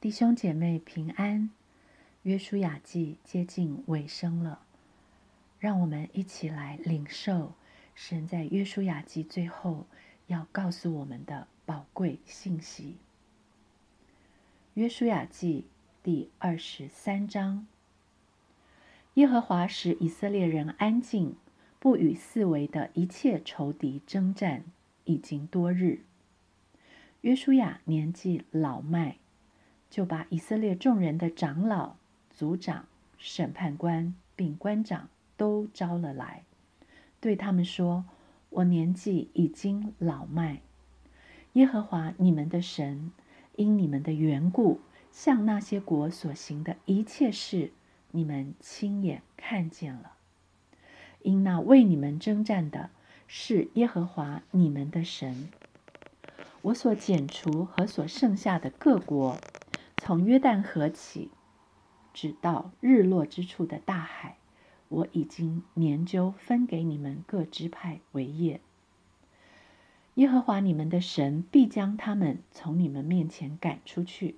弟兄姐妹平安，约书亚记接近尾声了，让我们一起来领受神在约书亚记最后要告诉我们的宝贵信息。约书亚记第二十三章：耶和华使以色列人安静，不与四围的一切仇敌征战，已经多日。约书亚年纪老迈。就把以色列众人的长老、族长、审判官并官长都招了来，对他们说：“我年纪已经老迈，耶和华你们的神因你们的缘故，向那些国所行的一切事，你们亲眼看见了。因那为你们征战的是耶和华你们的神，我所剪除和所剩下的各国。”从约旦河起，直到日落之处的大海，我已经研究分给你们各支派为业。耶和华你们的神必将他们从你们面前赶出去，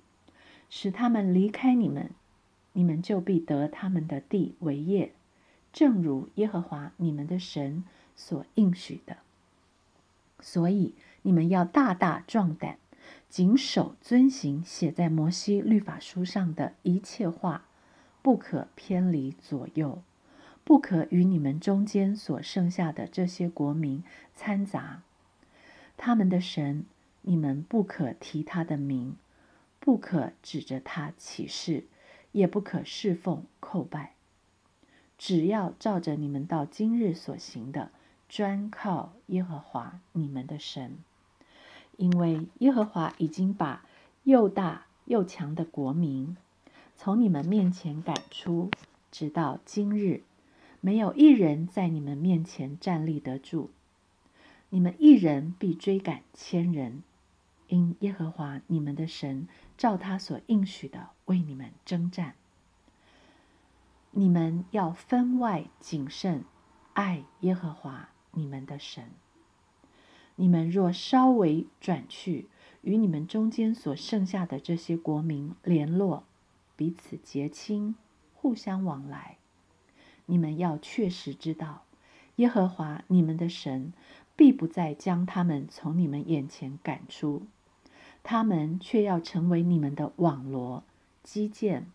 使他们离开你们，你们就必得他们的地为业，正如耶和华你们的神所应许的。所以你们要大大壮胆。谨守遵行写在摩西律法书上的一切话，不可偏离左右，不可与你们中间所剩下的这些国民掺杂。他们的神，你们不可提他的名，不可指着他起誓，也不可侍奉叩拜。只要照着你们到今日所行的，专靠耶和华你们的神。因为耶和华已经把又大又强的国民从你们面前赶出，直到今日，没有一人在你们面前站立得住。你们一人必追赶千人，因耶和华你们的神照他所应许的为你们征战。你们要分外谨慎，爱耶和华你们的神。你们若稍微转去，与你们中间所剩下的这些国民联络，彼此结亲，互相往来，你们要确实知道，耶和华你们的神必不再将他们从你们眼前赶出，他们却要成为你们的网罗、基建、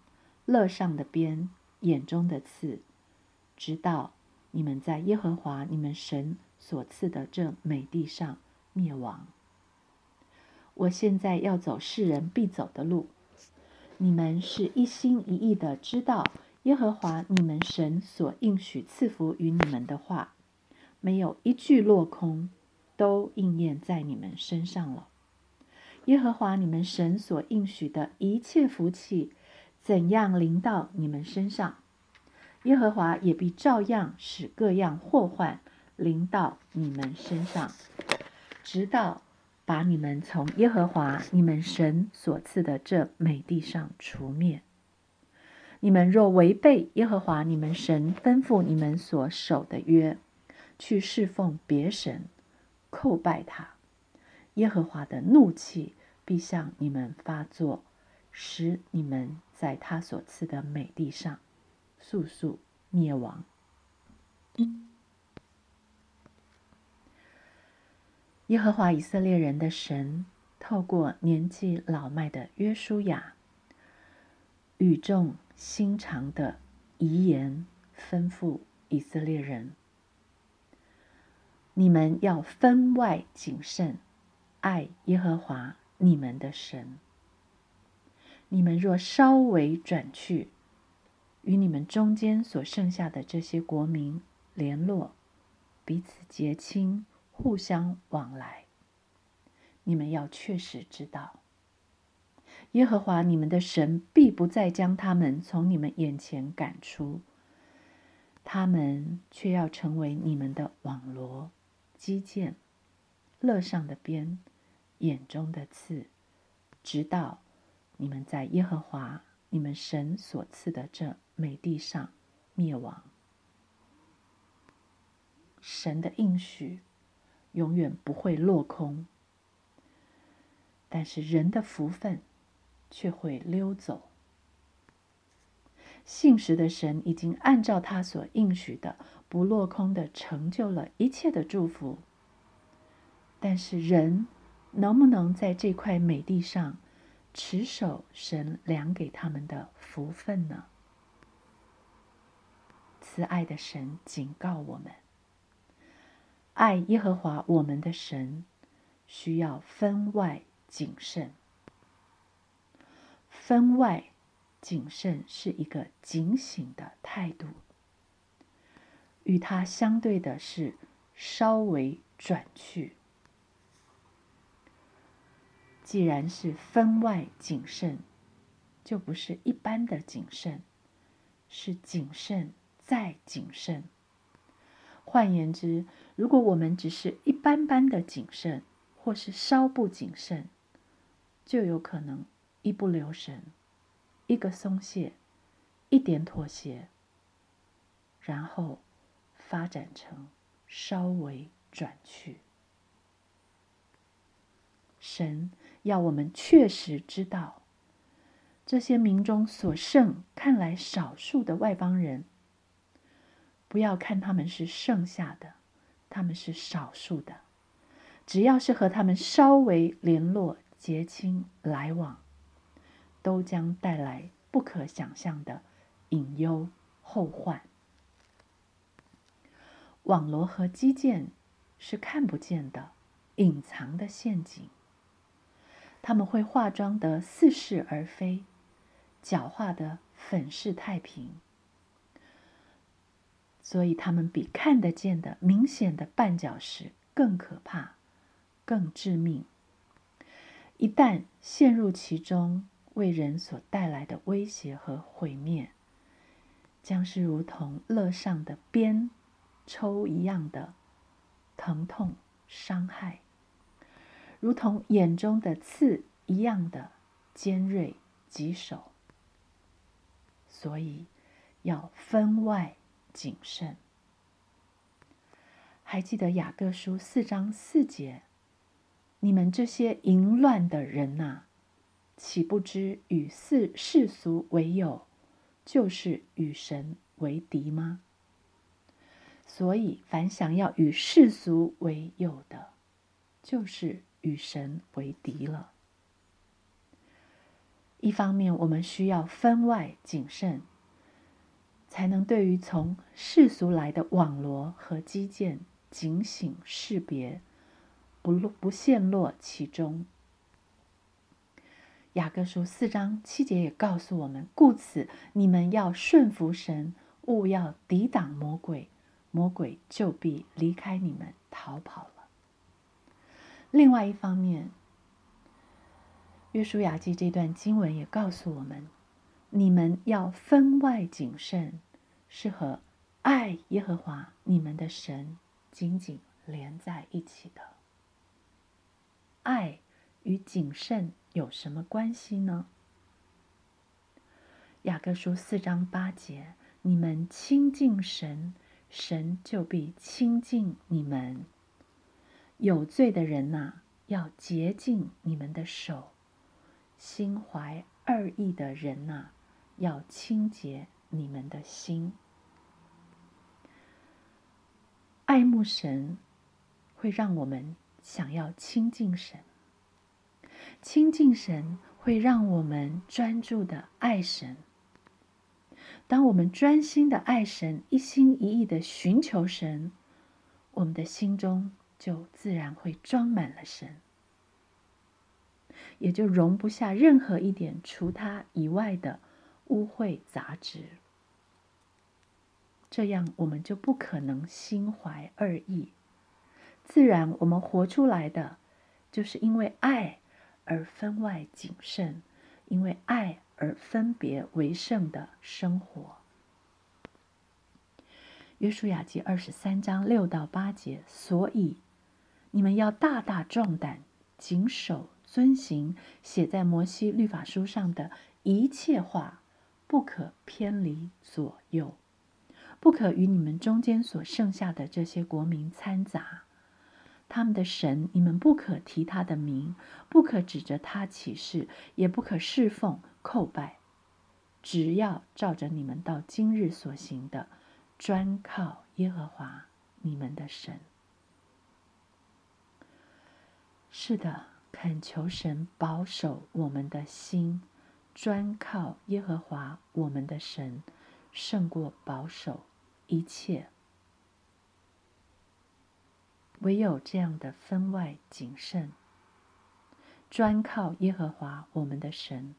乐上的鞭、眼中的刺，直到你们在耶和华你们神。所赐的这美地上灭亡。我现在要走世人必走的路，你们是一心一意的知道耶和华你们神所应许赐福于你们的话，没有一句落空，都应验在你们身上了。耶和华你们神所应许的一切福气，怎样临到你们身上，耶和华也必照样使各样祸患。临到你们身上，直到把你们从耶和华你们神所赐的这美地上除灭。你们若违背耶和华你们神吩咐你们所守的约，去侍奉别神，叩拜他，耶和华的怒气必向你们发作，使你们在他所赐的美地上速速灭亡。耶和华以色列人的神，透过年纪老迈的约书亚，语重心长的遗言吩咐以色列人：你们要分外谨慎，爱耶和华你们的神。你们若稍微转去，与你们中间所剩下的这些国民联络，彼此结亲。互相往来，你们要确实知道，耶和华你们的神必不再将他们从你们眼前赶出，他们却要成为你们的网罗、基建、乐上的鞭、眼中的刺，直到你们在耶和华你们神所赐的这美地上灭亡。神的应许。永远不会落空，但是人的福分却会溜走。信实的神已经按照他所应许的，不落空的成就了一切的祝福。但是人能不能在这块美地上持守神量给他们的福分呢？慈爱的神警告我们：爱耶和华我们的神，需要分外谨慎。分外谨慎是一个警醒的态度，与它相对的是稍微转去。既然是分外谨慎，就不是一般的谨慎，是谨慎再谨慎。换言之，如果我们只是一般般的谨慎，或是稍不谨慎，就有可能一不留神，一个松懈，一点妥协，然后发展成稍微转去。神。要我们确实知道，这些民中所剩看来少数的外邦人，不要看他们是剩下的，他们是少数的。只要是和他们稍微联络、结亲来往，都将带来不可想象的隐忧后患。网罗和基建是看不见的、隐藏的陷阱。他们会化妆得似是而非，狡猾的粉饰太平，所以他们比看得见的明显的绊脚石更可怕、更致命。一旦陷入其中，为人所带来的威胁和毁灭，将是如同乐上的鞭抽一样的疼痛伤害。如同眼中的刺一样的尖锐棘手，所以要分外谨慎。还记得雅各书四章四节：“你们这些淫乱的人呐，岂不知与世世俗为友，就是与神为敌吗？”所以，凡想要与世俗为友的，就是。与神为敌了。一方面，我们需要分外谨慎，才能对于从世俗来的网罗和基建警醒识别，不落不陷落其中。雅各书四章七节也告诉我们：故此，你们要顺服神，勿要抵挡魔鬼，魔鬼就必离开你们逃跑了。另外一方面，《约书亚记》这段经文也告诉我们：你们要分外谨慎，是和爱耶和华你们的神紧紧连在一起的。爱与谨慎有什么关系呢？雅各书四章八节：你们亲近神，神就必亲近你们。有罪的人呐，要洁净你们的手；心怀二意的人呐，要清洁你们的心。爱慕神，会让我们想要亲近神；亲近神，会让我们专注的爱神。当我们专心的爱神，一心一意的寻求神，我们的心中。就自然会装满了神，也就容不下任何一点除他以外的污秽杂质。这样，我们就不可能心怀二意。自然，我们活出来的，就是因为爱而分外谨慎，因为爱而分别为圣的生活。约书亚记二十三章六到八节，所以。你们要大大壮胆，谨守遵行写在摩西律法书上的一切话，不可偏离左右，不可与你们中间所剩下的这些国民掺杂。他们的神，你们不可提他的名，不可指着他起誓，也不可侍奉叩拜，只要照着你们到今日所行的，专靠耶和华你们的神。是的，恳求神保守我们的心，专靠耶和华我们的神，胜过保守一切。唯有这样的分外谨慎，专靠耶和华我们的神，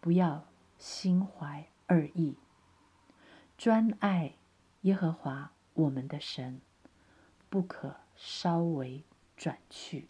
不要心怀二意，专爱耶和华我们的神，不可稍微转去。